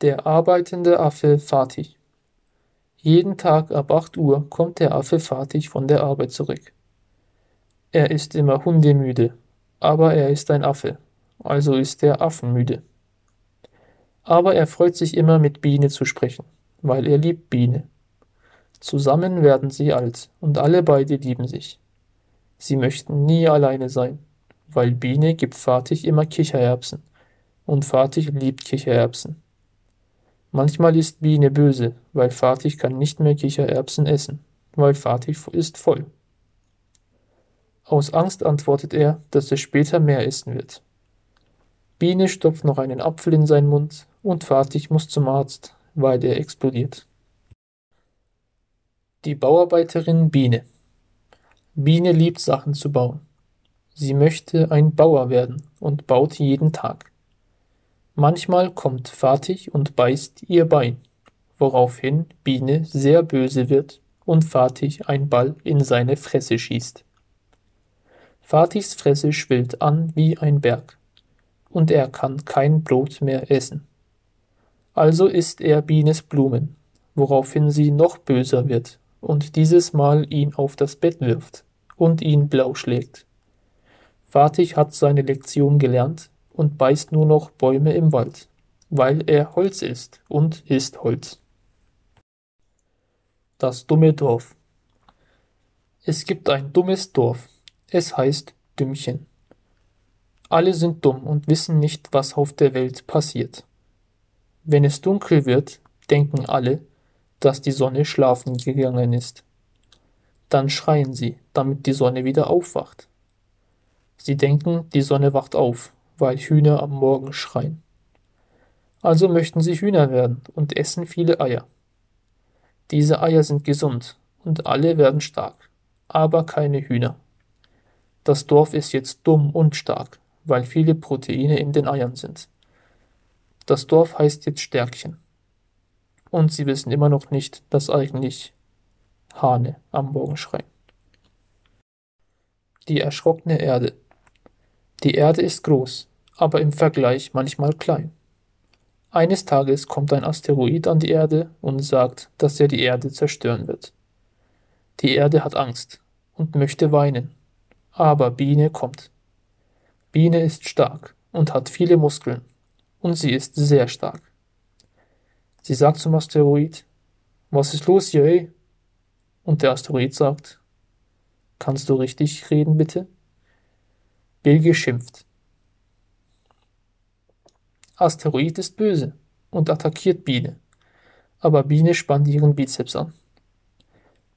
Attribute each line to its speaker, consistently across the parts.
Speaker 1: Der arbeitende Affe Fatih. Jeden Tag ab 8 Uhr kommt der Affe Fatih von der Arbeit zurück. Er ist immer hundemüde, aber er ist ein Affe, also ist er affenmüde. Aber er freut sich immer mit Biene zu sprechen, weil er liebt Biene. Zusammen werden sie alt und alle beide lieben sich. Sie möchten nie alleine sein, weil Biene gibt Fatih immer Kichererbsen und Fatih liebt Kichererbsen. Manchmal ist Biene böse, weil Fatih kann nicht mehr Kichererbsen essen, weil Fatih ist voll. Aus Angst antwortet er, dass er später mehr essen wird. Biene stopft noch einen Apfel in seinen Mund und Fatih muss zum Arzt, weil er explodiert. Die Bauarbeiterin Biene Biene liebt Sachen zu bauen. Sie möchte ein Bauer werden und baut jeden Tag. Manchmal kommt Fatih und beißt ihr Bein, woraufhin Biene sehr böse wird und Fatih ein Ball in seine Fresse schießt. Fatihs Fresse schwillt an wie ein Berg, und er kann kein Brot mehr essen. Also isst er Bienes Blumen, woraufhin sie noch böser wird und dieses Mal ihn auf das Bett wirft und ihn blau schlägt. Fatih hat seine Lektion gelernt und beißt nur noch Bäume im Wald, weil er Holz ist und ist Holz. Das dumme Dorf. Es gibt ein dummes Dorf. Es heißt Dümmchen. Alle sind dumm und wissen nicht, was auf der Welt passiert. Wenn es dunkel wird, denken alle, dass die Sonne schlafen gegangen ist. Dann schreien sie, damit die Sonne wieder aufwacht. Sie denken, die Sonne wacht auf, weil Hühner am Morgen schreien. Also möchten sie Hühner werden und essen viele Eier. Diese Eier sind gesund und alle werden stark, aber keine Hühner. Das Dorf ist jetzt dumm und stark, weil viele Proteine in den Eiern sind. Das Dorf heißt jetzt Stärkchen. Und sie wissen immer noch nicht, dass eigentlich Hane am Morgen schreien. Die erschrockene Erde. Die Erde ist groß, aber im Vergleich manchmal klein. Eines Tages kommt ein Asteroid an die Erde und sagt, dass er die Erde zerstören wird. Die Erde hat Angst und möchte weinen, aber Biene kommt. Biene ist stark und hat viele Muskeln und sie ist sehr stark. Sie sagt zum Asteroid, was ist los hier? Und der Asteroid sagt, kannst du richtig reden, bitte? Bilge schimpft. Asteroid ist böse und attackiert Biene. Aber Biene spannt ihren Bizeps an.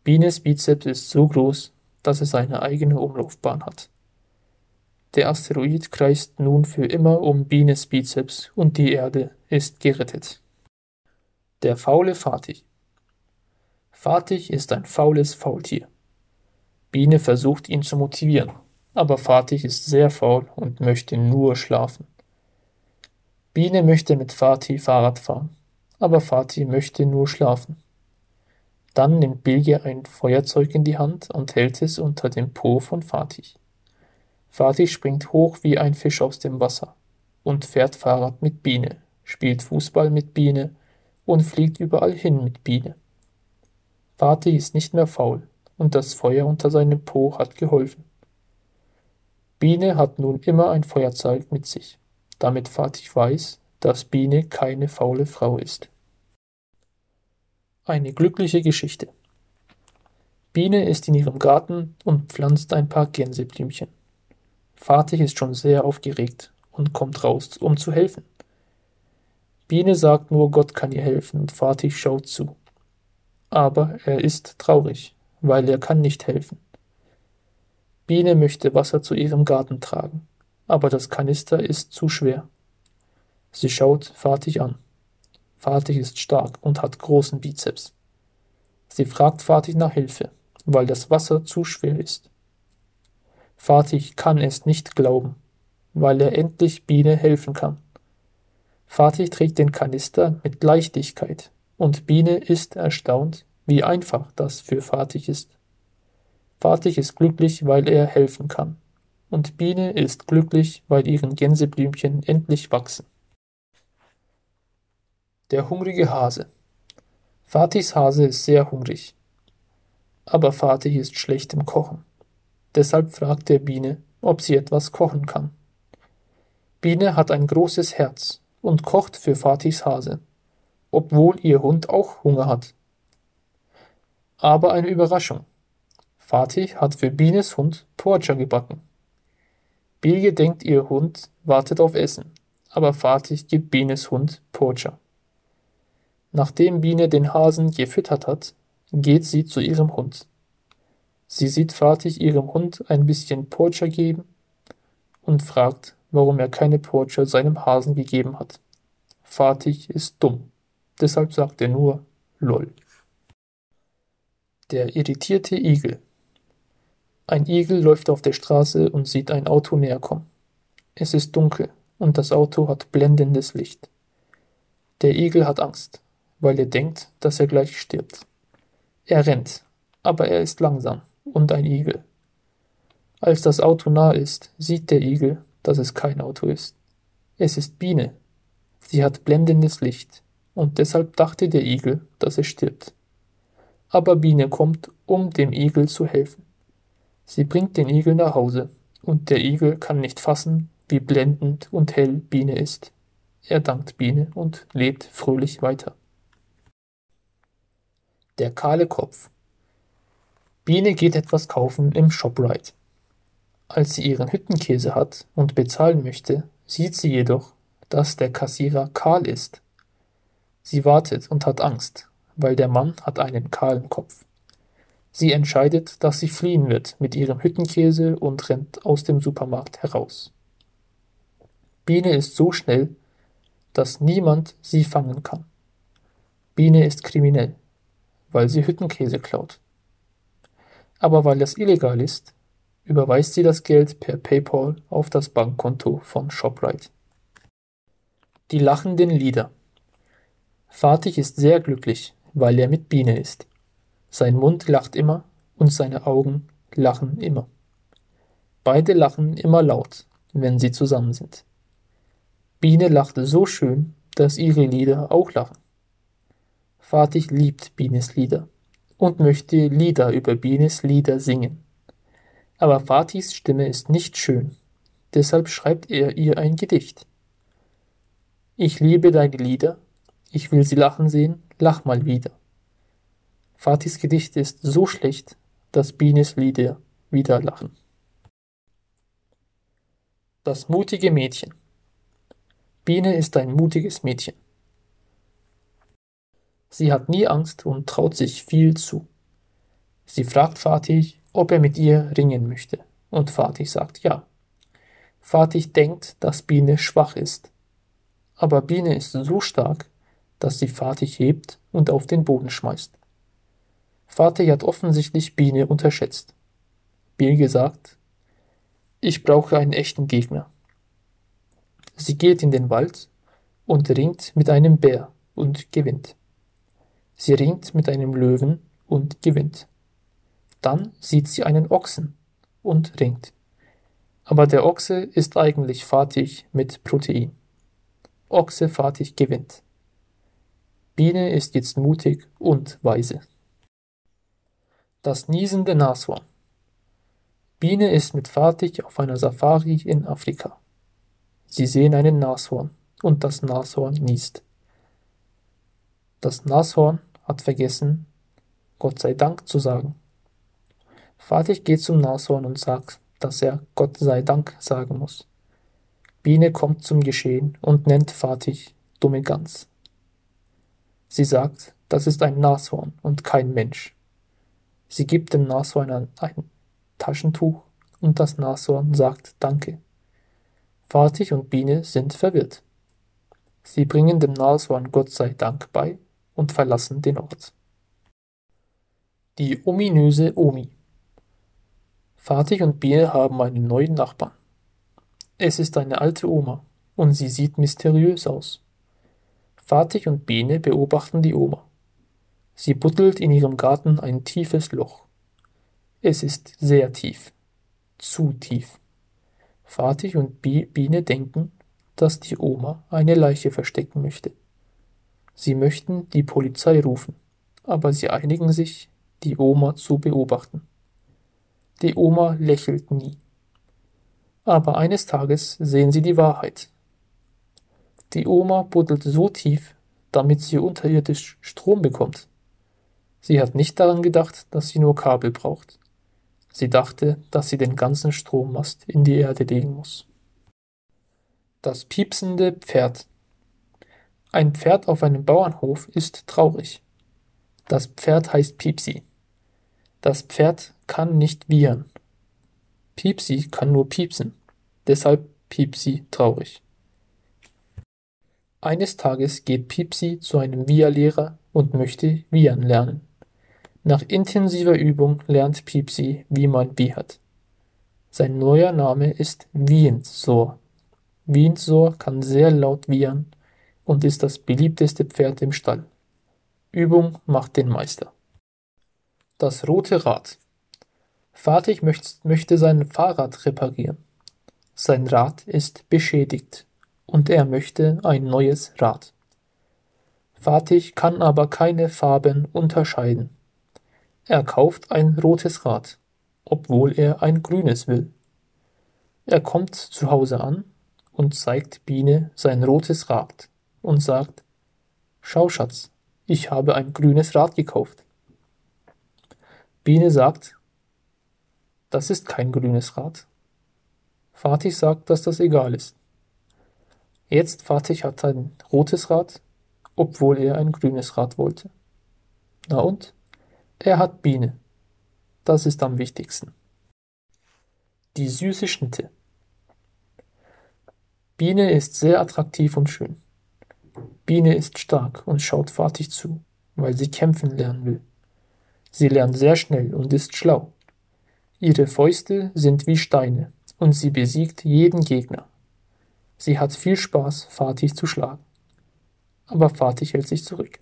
Speaker 1: Bienes Bizeps ist so groß, dass es eine eigene Umlaufbahn hat. Der Asteroid kreist nun für immer um Bienes Bizeps und die Erde ist gerettet. Der faule Fatih Fatih ist ein faules Faultier. Biene versucht ihn zu motivieren, aber Fatih ist sehr faul und möchte nur schlafen. Biene möchte mit Fatih Fahrrad fahren, aber Fatih möchte nur schlafen. Dann nimmt Bilge ein Feuerzeug in die Hand und hält es unter dem Po von Fatih. Fatih springt hoch wie ein Fisch aus dem Wasser und fährt Fahrrad mit Biene, spielt Fußball mit Biene und fliegt überall hin mit Biene. Fatih ist nicht mehr faul und das Feuer unter seinem Po hat geholfen. Biene hat nun immer ein Feuerzeug mit sich damit Fatih weiß, dass Biene keine faule Frau ist. Eine glückliche Geschichte. Biene ist in ihrem Garten und pflanzt ein paar Gänseblümchen. Fatih ist schon sehr aufgeregt und kommt raus, um zu helfen. Biene sagt nur, Gott kann ihr helfen und Fatih schaut zu. Aber er ist traurig, weil er kann nicht helfen. Biene möchte Wasser zu ihrem Garten tragen aber das Kanister ist zu schwer. Sie schaut Fatih an. Fatih ist stark und hat großen Bizeps. Sie fragt Fatih nach Hilfe, weil das Wasser zu schwer ist. Fatih kann es nicht glauben, weil er endlich Biene helfen kann. Fatih trägt den Kanister mit Leichtigkeit und Biene ist erstaunt, wie einfach das für Fatih ist. Fatih ist glücklich, weil er helfen kann und Biene ist glücklich, weil ihren Gänseblümchen endlich wachsen. Der hungrige Hase. Fatihs Hase ist sehr hungrig. Aber Fatih ist schlecht im Kochen. Deshalb fragt er Biene, ob sie etwas kochen kann. Biene hat ein großes Herz und kocht für Fatihs Hase, obwohl ihr Hund auch Hunger hat. Aber eine Überraschung. Fatih hat für Bienes Hund Porcher gebacken. Bilge denkt, ihr Hund wartet auf Essen, aber Fatih gibt Bienes Hund Porcher. Nachdem Biene den Hasen gefüttert hat, geht sie zu ihrem Hund. Sie sieht Fatih ihrem Hund ein bisschen Porcher geben und fragt, warum er keine Porcher seinem Hasen gegeben hat. Fatih ist dumm, deshalb sagt er nur LOL. Der irritierte Igel. Ein Igel läuft auf der Straße und sieht ein Auto näher kommen. Es ist dunkel und das Auto hat blendendes Licht. Der Igel hat Angst weil er denkt, dass er gleich stirbt. Er rennt, aber er ist langsam und ein Igel. Als das Auto nah ist, sieht der Igel, dass es kein Auto ist. Es ist Biene. Sie hat blendendes Licht, und deshalb dachte der Igel, dass er stirbt. Aber Biene kommt, um dem Igel zu helfen. Sie bringt den Igel nach Hause, und der Igel kann nicht fassen, wie blendend und hell Biene ist. Er dankt Biene und lebt fröhlich weiter. Der kahle Kopf. Biene geht etwas kaufen im Shoprite. Als sie ihren Hüttenkäse hat und bezahlen möchte, sieht sie jedoch, dass der Kassierer kahl ist. Sie wartet und hat Angst, weil der Mann hat einen kahlen Kopf. Sie entscheidet, dass sie fliehen wird mit ihrem Hüttenkäse und rennt aus dem Supermarkt heraus. Biene ist so schnell, dass niemand sie fangen kann. Biene ist kriminell weil sie Hüttenkäse klaut. Aber weil das illegal ist, überweist sie das Geld per PayPal auf das Bankkonto von Shoprite. Die lachenden Lieder. Fatih ist sehr glücklich, weil er mit Biene ist. Sein Mund lacht immer und seine Augen lachen immer. Beide lachen immer laut, wenn sie zusammen sind. Biene lachte so schön, dass ihre Lieder auch lachen. Fatih liebt Bienes Lieder und möchte Lieder über Bienes Lieder singen. Aber Fatihs Stimme ist nicht schön, deshalb schreibt er ihr ein Gedicht. Ich liebe deine Lieder, ich will sie lachen sehen, lach mal wieder. Fatihs Gedicht ist so schlecht, dass Bienes Lieder wieder lachen. Das mutige Mädchen. Biene ist ein mutiges Mädchen. Sie hat nie Angst und traut sich viel zu. Sie fragt Fatih, ob er mit ihr ringen möchte, und Fatih sagt ja. Fatih denkt, dass Biene schwach ist. Aber Biene ist so stark, dass sie Fatih hebt und auf den Boden schmeißt. Fatih hat offensichtlich Biene unterschätzt. Bilge sagt, ich brauche einen echten Gegner. Sie geht in den Wald und ringt mit einem Bär und gewinnt. Sie ringt mit einem Löwen und gewinnt. Dann sieht sie einen Ochsen und ringt. Aber der Ochse ist eigentlich Fatih mit Protein. Ochse Fatih gewinnt. Biene ist jetzt mutig und weise. Das niesende Nashorn. Biene ist mit Fatih auf einer Safari in Afrika. Sie sehen einen Nashorn und das Nashorn niest. Das Nashorn hat vergessen, Gott sei Dank zu sagen. Fatih geht zum Nashorn und sagt, dass er Gott sei Dank sagen muss. Biene kommt zum Geschehen und nennt Fatih dumme Gans. Sie sagt, das ist ein Nashorn und kein Mensch. Sie gibt dem Nashorn ein Taschentuch und das Nashorn sagt Danke. Fatih und Biene sind verwirrt. Sie bringen dem Nashorn Gott sei Dank bei und verlassen den Ort. Die ominöse Omi Fatih und Biene haben einen neuen Nachbarn. Es ist eine alte Oma und sie sieht mysteriös aus. Fatih und Biene beobachten die Oma. Sie buddelt in ihrem Garten ein tiefes Loch. Es ist sehr tief. Zu tief. Fatih und Biene denken, dass die Oma eine Leiche verstecken möchte. Sie möchten die Polizei rufen, aber sie einigen sich, die Oma zu beobachten. Die Oma lächelt nie. Aber eines Tages sehen sie die Wahrheit. Die Oma buddelt so tief, damit sie unterirdisch Strom bekommt. Sie hat nicht daran gedacht, dass sie nur Kabel braucht. Sie dachte, dass sie den ganzen Strommast in die Erde legen muss. Das piepsende Pferd. Ein Pferd auf einem Bauernhof ist traurig. Das Pferd heißt Piepsi. Das Pferd kann nicht wiehern. Piepsi kann nur piepsen. Deshalb Piepsi traurig. Eines Tages geht Piepsi zu einem Via-Lehrer und möchte wiehern lernen. Nach intensiver Übung lernt Piepsi, wie man wiehert. Sein neuer Name ist Wiensor. Wiensor kann sehr laut wiehern und ist das beliebteste Pferd im Stall. Übung macht den Meister. Das rote Rad. Fatih möchte sein Fahrrad reparieren. Sein Rad ist beschädigt und er möchte ein neues Rad. Fatih kann aber keine Farben unterscheiden. Er kauft ein rotes Rad, obwohl er ein grünes will. Er kommt zu Hause an und zeigt Biene sein rotes Rad und sagt, Schau, Schatz, ich habe ein grünes Rad gekauft. Biene sagt, das ist kein grünes Rad. Fatih sagt, dass das egal ist. Jetzt Fatih hat ein rotes Rad, obwohl er ein grünes Rad wollte. Na und? Er hat Biene. Das ist am wichtigsten. Die süße Schnitte. Biene ist sehr attraktiv und schön. Biene ist stark und schaut Fatih zu, weil sie kämpfen lernen will. Sie lernt sehr schnell und ist schlau. Ihre Fäuste sind wie Steine und sie besiegt jeden Gegner. Sie hat viel Spaß, Fatih zu schlagen. Aber Fatih hält sich zurück.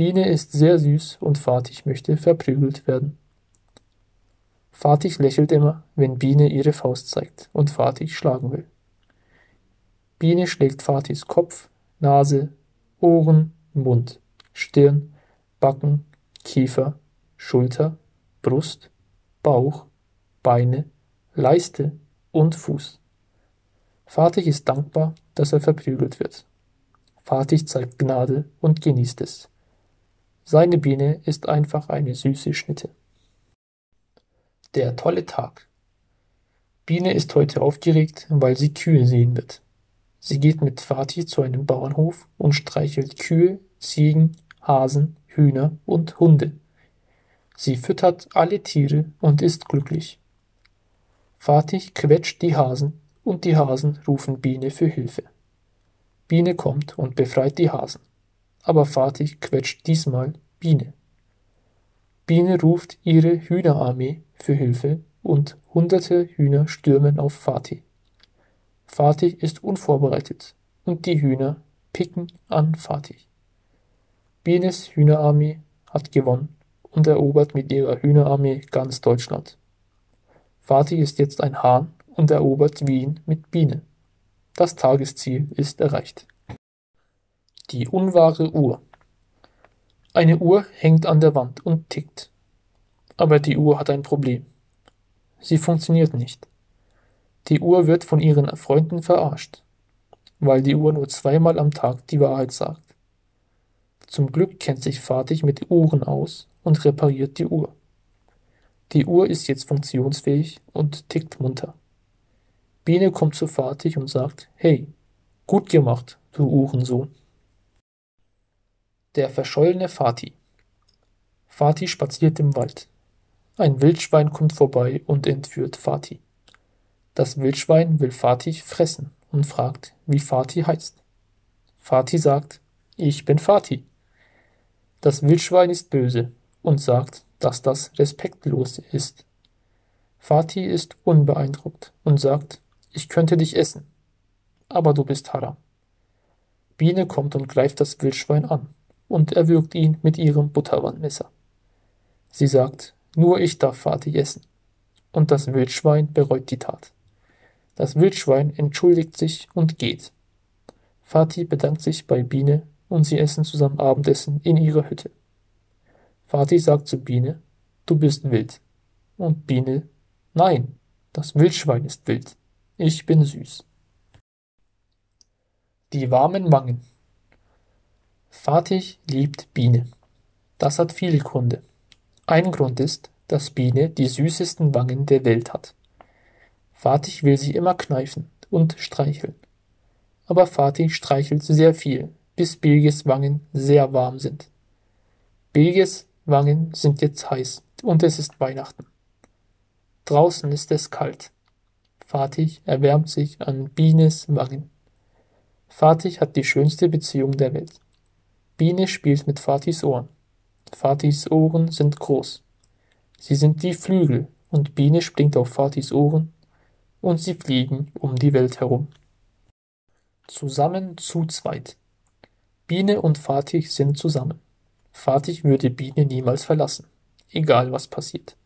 Speaker 1: Biene ist sehr süß und Fatih möchte verprügelt werden. Fatih lächelt immer, wenn Biene ihre Faust zeigt und Fatih schlagen will. Biene schlägt Fatihs Kopf, Nase, Ohren, Mund, Stirn, Backen, Kiefer, Schulter, Brust, Bauch, Beine, Leiste und Fuß. Fatih ist dankbar, dass er verprügelt wird. Fatih zeigt Gnade und genießt es. Seine Biene ist einfach eine süße Schnitte. Der tolle Tag. Biene ist heute aufgeregt, weil sie Kühe sehen wird. Sie geht mit Fatih zu einem Bauernhof und streichelt Kühe, Ziegen, Hasen, Hühner und Hunde. Sie füttert alle Tiere und ist glücklich. Fatih quetscht die Hasen und die Hasen rufen Biene für Hilfe. Biene kommt und befreit die Hasen, aber Fatih quetscht diesmal Biene. Biene ruft ihre Hühnerarmee für Hilfe und hunderte Hühner stürmen auf Fatih. Fatih ist unvorbereitet und die Hühner picken an Fatih. Bienes Hühnerarmee hat gewonnen und erobert mit ihrer Hühnerarmee ganz Deutschland. Fatih ist jetzt ein Hahn und erobert Wien mit Biene. Das Tagesziel ist erreicht. Die unwahre Uhr. Eine Uhr hängt an der Wand und tickt. Aber die Uhr hat ein Problem. Sie funktioniert nicht. Die Uhr wird von ihren Freunden verarscht, weil die Uhr nur zweimal am Tag die Wahrheit sagt. Zum Glück kennt sich Fatih mit Uhren aus und repariert die Uhr. Die Uhr ist jetzt funktionsfähig und tickt munter. Biene kommt zu Fatih und sagt, hey, gut gemacht, du Uhrensohn. Der verschollene Fatih. Fatih spaziert im Wald. Ein Wildschwein kommt vorbei und entführt Fatih. Das Wildschwein will Fatih fressen und fragt, wie Fatih heißt. Fatih sagt, ich bin Fatih. Das Wildschwein ist böse und sagt, dass das respektlos ist. Fatih ist unbeeindruckt und sagt, ich könnte dich essen, aber du bist Haram. Biene kommt und greift das Wildschwein an und erwürgt ihn mit ihrem Butterwandmesser. Sie sagt, nur ich darf Fatih essen. Und das Wildschwein bereut die Tat. Das Wildschwein entschuldigt sich und geht. Fatih bedankt sich bei Biene und sie essen zusammen Abendessen in ihrer Hütte. Fatih sagt zu Biene, du bist wild. Und Biene, nein, das Wildschwein ist wild. Ich bin süß. Die warmen Wangen. Fatih liebt Biene. Das hat viele Gründe. Ein Grund ist, dass Biene die süßesten Wangen der Welt hat. Fatih will sie immer kneifen und streicheln. Aber Fatih streichelt sehr viel, bis Bilges Wangen sehr warm sind. Bilges Wangen sind jetzt heiß und es ist Weihnachten. Draußen ist es kalt. Fatih erwärmt sich an Bienes Wangen. Fatih hat die schönste Beziehung der Welt. Biene spielt mit Fatihs Ohren. Fatihs Ohren sind groß. Sie sind wie Flügel und Biene springt auf Fatihs Ohren und sie fliegen um die Welt herum. Zusammen zu zweit. Biene und Fatih sind zusammen. Fatih würde Biene niemals verlassen, egal was passiert.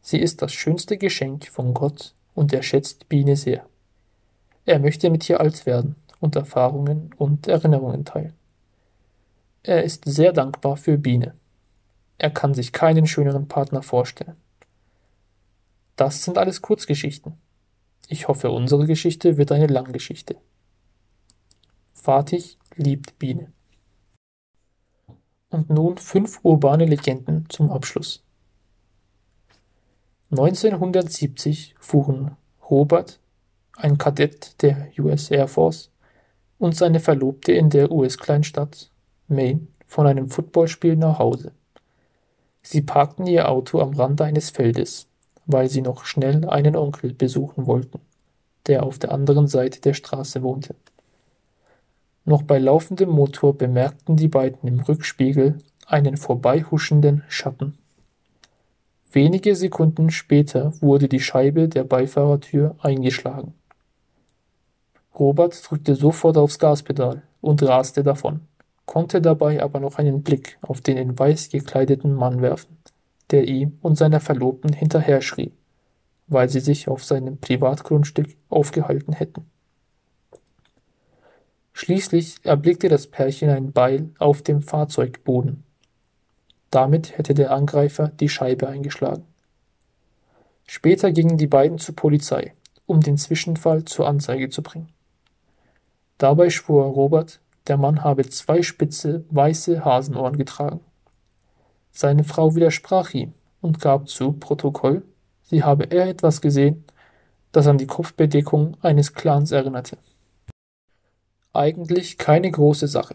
Speaker 1: Sie ist das schönste Geschenk von Gott und er schätzt Biene sehr. Er möchte mit ihr alt werden und Erfahrungen und Erinnerungen teilen. Er ist sehr dankbar für Biene. Er kann sich keinen schöneren Partner vorstellen. Das sind alles Kurzgeschichten. Ich hoffe, unsere Geschichte wird eine Langgeschichte. Fatih liebt Biene. Und nun fünf urbane Legenden zum Abschluss. 1970 fuhren Robert, ein Kadett der US Air Force, und seine Verlobte in der US-Kleinstadt Maine von einem Footballspiel nach Hause. Sie parkten ihr Auto am Rand eines Feldes weil sie noch schnell einen Onkel besuchen wollten, der auf der anderen Seite der Straße wohnte. Noch bei laufendem Motor bemerkten die beiden im Rückspiegel einen vorbeihuschenden Schatten. Wenige Sekunden später wurde die Scheibe der Beifahrertür eingeschlagen. Robert drückte sofort aufs Gaspedal und raste davon, konnte dabei aber noch einen Blick auf den in weiß gekleideten Mann werfen der ihm und seiner Verlobten hinterher schrie, weil sie sich auf seinem Privatgrundstück aufgehalten hätten. Schließlich erblickte das Pärchen ein Beil auf dem Fahrzeugboden. Damit hätte der Angreifer die Scheibe eingeschlagen. Später gingen die beiden zur Polizei, um den Zwischenfall zur Anzeige zu bringen. Dabei schwor Robert, der Mann habe zwei spitze, weiße Hasenohren getragen. Seine Frau widersprach ihm und gab zu Protokoll, sie habe er etwas gesehen, das an die Kopfbedeckung eines Clans erinnerte. Eigentlich keine große Sache.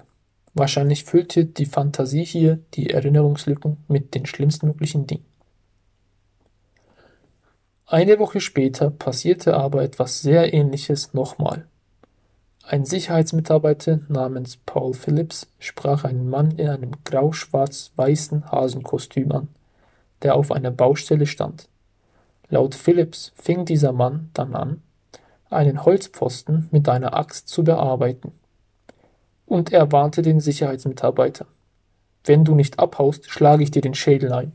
Speaker 1: Wahrscheinlich füllte die Fantasie hier die Erinnerungslücken mit den schlimmstmöglichen Dingen. Eine Woche später passierte aber etwas sehr ähnliches nochmal. Ein Sicherheitsmitarbeiter namens Paul Phillips sprach einen Mann in einem grau-schwarz-weißen Hasenkostüm an, der auf einer Baustelle stand. Laut Phillips fing dieser Mann dann an, einen Holzpfosten mit einer Axt zu bearbeiten. Und er warnte den Sicherheitsmitarbeiter. Wenn du nicht abhaust, schlage ich dir den Schädel ein.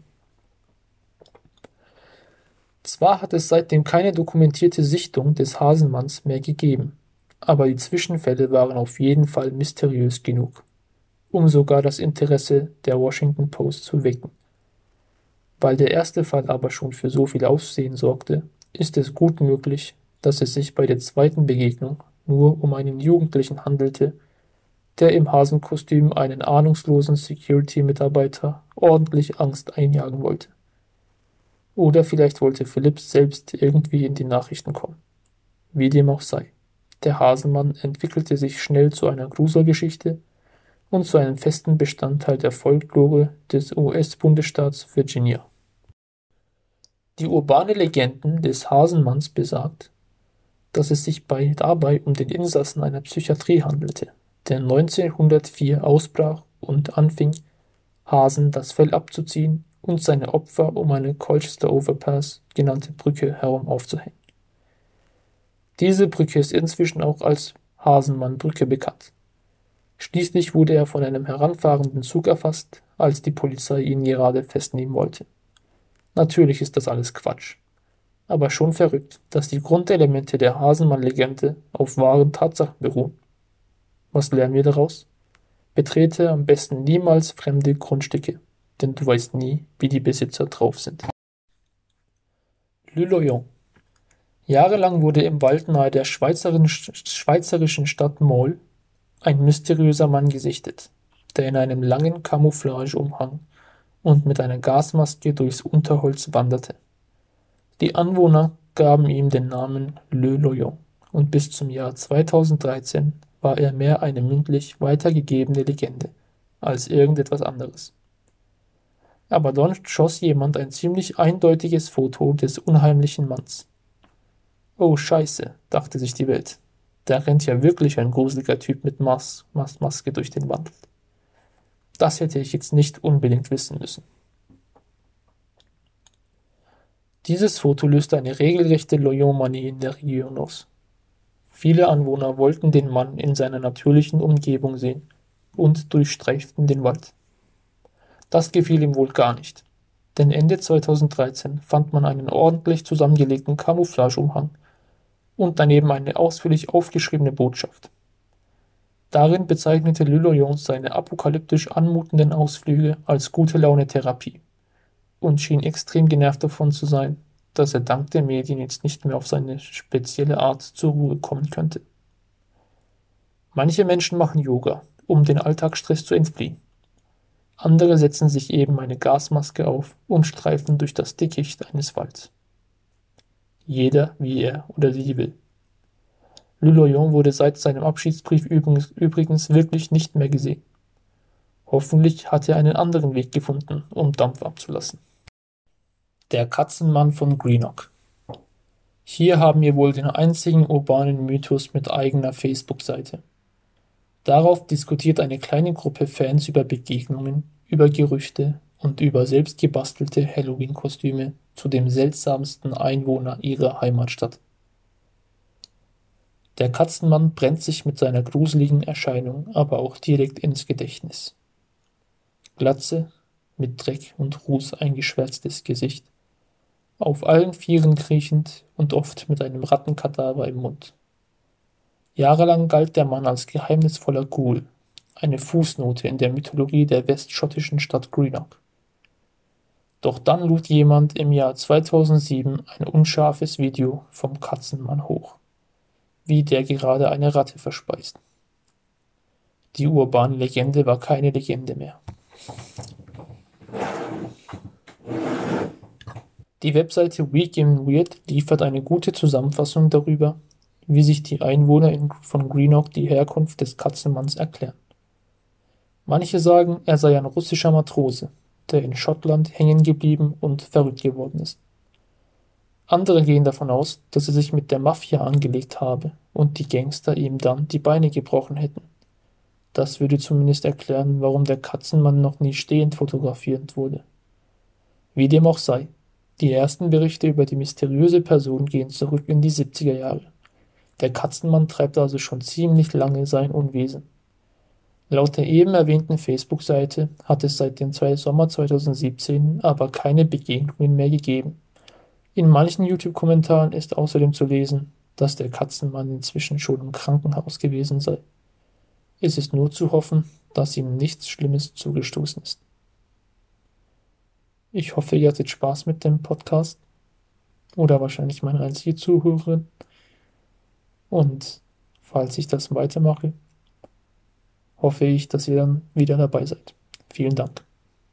Speaker 1: Zwar hat es seitdem keine dokumentierte Sichtung des Hasenmanns mehr gegeben, aber die Zwischenfälle waren auf jeden Fall mysteriös genug, um sogar das Interesse der Washington Post zu wecken. Weil der erste Fall aber schon für so viel Aufsehen sorgte, ist es gut möglich, dass es sich bei der zweiten Begegnung nur um einen Jugendlichen handelte, der im Hasenkostüm einen ahnungslosen Security-Mitarbeiter ordentlich Angst einjagen wollte. Oder vielleicht wollte Phillips selbst irgendwie in die Nachrichten kommen. Wie dem auch sei. Der Hasenmann entwickelte sich schnell zu einer Gruselgeschichte und zu einem festen Bestandteil der Folklore des US-Bundesstaats Virginia. Die urbane Legenden des Hasenmanns besagt, dass es sich bei, dabei um den Insassen einer Psychiatrie handelte, der 1904 ausbrach und anfing, Hasen das Fell abzuziehen und seine Opfer um eine Colchester Overpass genannte Brücke herum aufzuhängen. Diese Brücke ist inzwischen auch als Hasenmann-Brücke bekannt. Schließlich wurde er von einem heranfahrenden Zug erfasst, als die Polizei ihn gerade festnehmen wollte. Natürlich ist das alles Quatsch. Aber schon verrückt, dass die Grundelemente der Hasenmann-Legende auf wahren Tatsachen beruhen. Was lernen wir daraus? Betrete am besten niemals fremde Grundstücke, denn du weißt nie, wie die Besitzer drauf sind. L'Oyon Jahrelang wurde im Wald nahe der schweizerischen Stadt Mol ein mysteriöser Mann gesichtet, der in einem langen Camouflageumhang und mit einer Gasmaske durchs Unterholz wanderte. Die Anwohner gaben ihm den Namen Le Loyon und bis zum Jahr 2013 war er mehr eine mündlich weitergegebene Legende als irgendetwas anderes. Aber dann schoss jemand ein ziemlich eindeutiges Foto des unheimlichen Manns. Oh Scheiße, dachte sich die Welt. Da rennt ja wirklich ein gruseliger Typ mit Mas Mas Maske durch den Wald. Das hätte ich jetzt nicht unbedingt wissen müssen. Dieses Foto löste eine regelrechte Loyomanie in der Region aus. Viele Anwohner wollten den Mann in seiner natürlichen Umgebung sehen und durchstreiften den Wald. Das gefiel ihm wohl gar nicht, denn Ende 2013 fand man einen ordentlich zusammengelegten Camouflageumhang und daneben eine ausführlich aufgeschriebene Botschaft. Darin bezeichnete Lilloyon seine apokalyptisch anmutenden Ausflüge als Gute-Laune-Therapie und schien extrem genervt davon zu sein, dass er dank der Medien jetzt nicht mehr auf seine spezielle Art zur Ruhe kommen könnte. Manche Menschen machen Yoga, um den Alltagsstress zu entfliehen. Andere setzen sich eben eine Gasmaske auf und streifen durch das Dickicht eines Walds. Jeder, wie er oder sie will. Lulloyon wurde seit seinem Abschiedsbrief übrigens wirklich nicht mehr gesehen. Hoffentlich hat er einen anderen Weg gefunden, um Dampf abzulassen. Der Katzenmann von Greenock. Hier haben wir wohl den einzigen urbanen Mythos mit eigener Facebook-Seite. Darauf diskutiert eine kleine Gruppe Fans über Begegnungen, über Gerüchte und über selbstgebastelte Halloween-Kostüme zu dem seltsamsten Einwohner ihrer Heimatstadt. Der Katzenmann brennt sich mit seiner gruseligen Erscheinung aber auch direkt ins Gedächtnis. Glatze, mit Dreck und Ruß eingeschwärztes Gesicht, auf allen Vieren kriechend und oft mit einem Rattenkadaver im Mund. Jahrelang galt der Mann als geheimnisvoller Ghoul, eine Fußnote in der Mythologie der westschottischen Stadt Greenock. Doch dann lud jemand im Jahr 2007 ein unscharfes Video vom Katzenmann hoch, wie der gerade eine Ratte verspeist. Die urbane Legende war keine Legende mehr. Die Webseite Week in Weird liefert eine gute Zusammenfassung darüber, wie sich die Einwohner von Greenock die Herkunft des Katzenmanns erklären. Manche sagen, er sei ein russischer Matrose, der in Schottland hängen geblieben und verrückt geworden ist. Andere gehen davon aus, dass er sich mit der Mafia angelegt habe und die Gangster ihm dann die Beine gebrochen hätten. Das würde zumindest erklären, warum der Katzenmann noch nie stehend fotografiert wurde. Wie dem auch sei, die ersten Berichte über die mysteriöse Person gehen zurück in die 70er Jahre. Der Katzenmann treibt also schon ziemlich lange sein Unwesen. Laut der eben erwähnten Facebook-Seite hat es seit dem Sommer 2017 aber keine Begegnungen mehr gegeben. In manchen YouTube-Kommentaren ist außerdem zu lesen, dass der Katzenmann inzwischen schon im Krankenhaus gewesen sei. Es ist nur zu hoffen, dass ihm nichts Schlimmes zugestoßen ist. Ich hoffe, ihr hattet Spaß mit dem Podcast. Oder wahrscheinlich meine einzige Zuhörerin. Und falls ich das weitermache, hoffe ich, dass ihr dann wieder dabei seid. Vielen Dank.